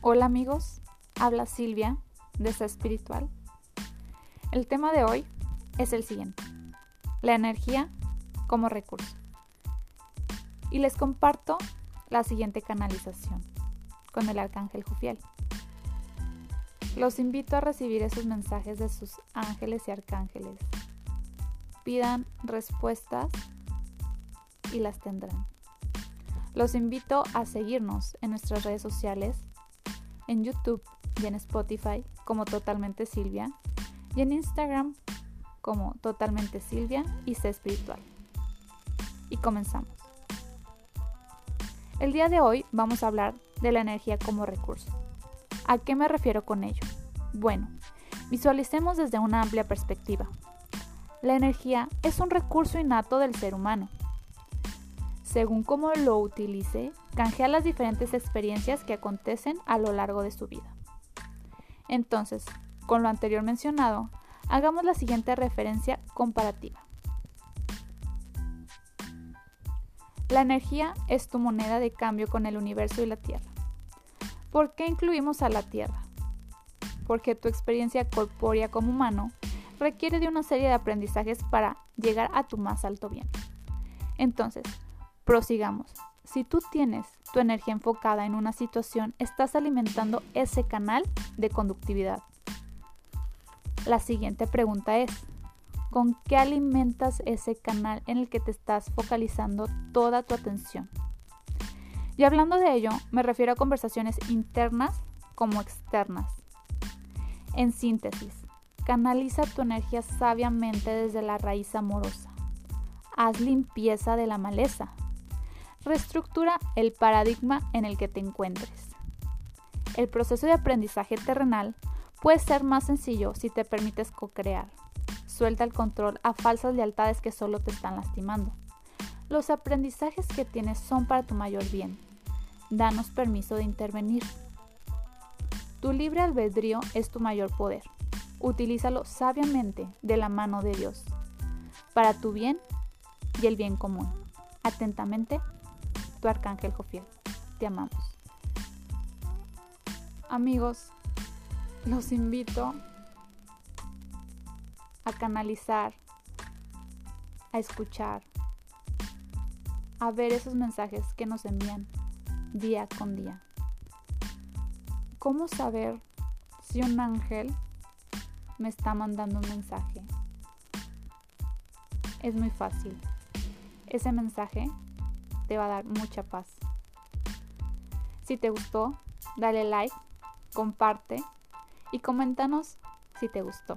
Hola amigos, habla Silvia de Esa Espiritual. El tema de hoy es el siguiente, la energía como recurso. Y les comparto la siguiente canalización con el arcángel Jufiel. Los invito a recibir esos mensajes de sus ángeles y arcángeles. Pidan respuestas y las tendrán. Los invito a seguirnos en nuestras redes sociales, en YouTube y en Spotify como Totalmente Silvia y en Instagram como Totalmente Silvia y Sé Espiritual. Y comenzamos. El día de hoy vamos a hablar de la energía como recurso. ¿A qué me refiero con ello? Bueno, visualicemos desde una amplia perspectiva. La energía es un recurso innato del ser humano según cómo lo utilice, canjea las diferentes experiencias que acontecen a lo largo de su vida. Entonces, con lo anterior mencionado, hagamos la siguiente referencia comparativa. La energía es tu moneda de cambio con el universo y la Tierra. ¿Por qué incluimos a la Tierra? Porque tu experiencia corpórea como humano requiere de una serie de aprendizajes para llegar a tu más alto bien. Entonces, Prosigamos. Si tú tienes tu energía enfocada en una situación, estás alimentando ese canal de conductividad. La siguiente pregunta es, ¿con qué alimentas ese canal en el que te estás focalizando toda tu atención? Y hablando de ello, me refiero a conversaciones internas como externas. En síntesis, canaliza tu energía sabiamente desde la raíz amorosa. Haz limpieza de la maleza, reestructura el paradigma en el que te encuentres. El proceso de aprendizaje terrenal puede ser más sencillo si te permites co-crear. Suelta el control a falsas lealtades que solo te están lastimando. Los aprendizajes que tienes son para tu mayor bien. Danos permiso de intervenir. Tu libre albedrío es tu mayor poder. Utilízalo sabiamente de la mano de Dios, para tu bien y el bien común. Atentamente, tu arcángel Jofiel. Te amamos. Amigos, los invito a canalizar, a escuchar, a ver esos mensajes que nos envían día con día. ¿Cómo saber si un ángel me está mandando un mensaje? Es muy fácil. Ese mensaje te va a dar mucha paz. Si te gustó, dale like, comparte y coméntanos si te gustó.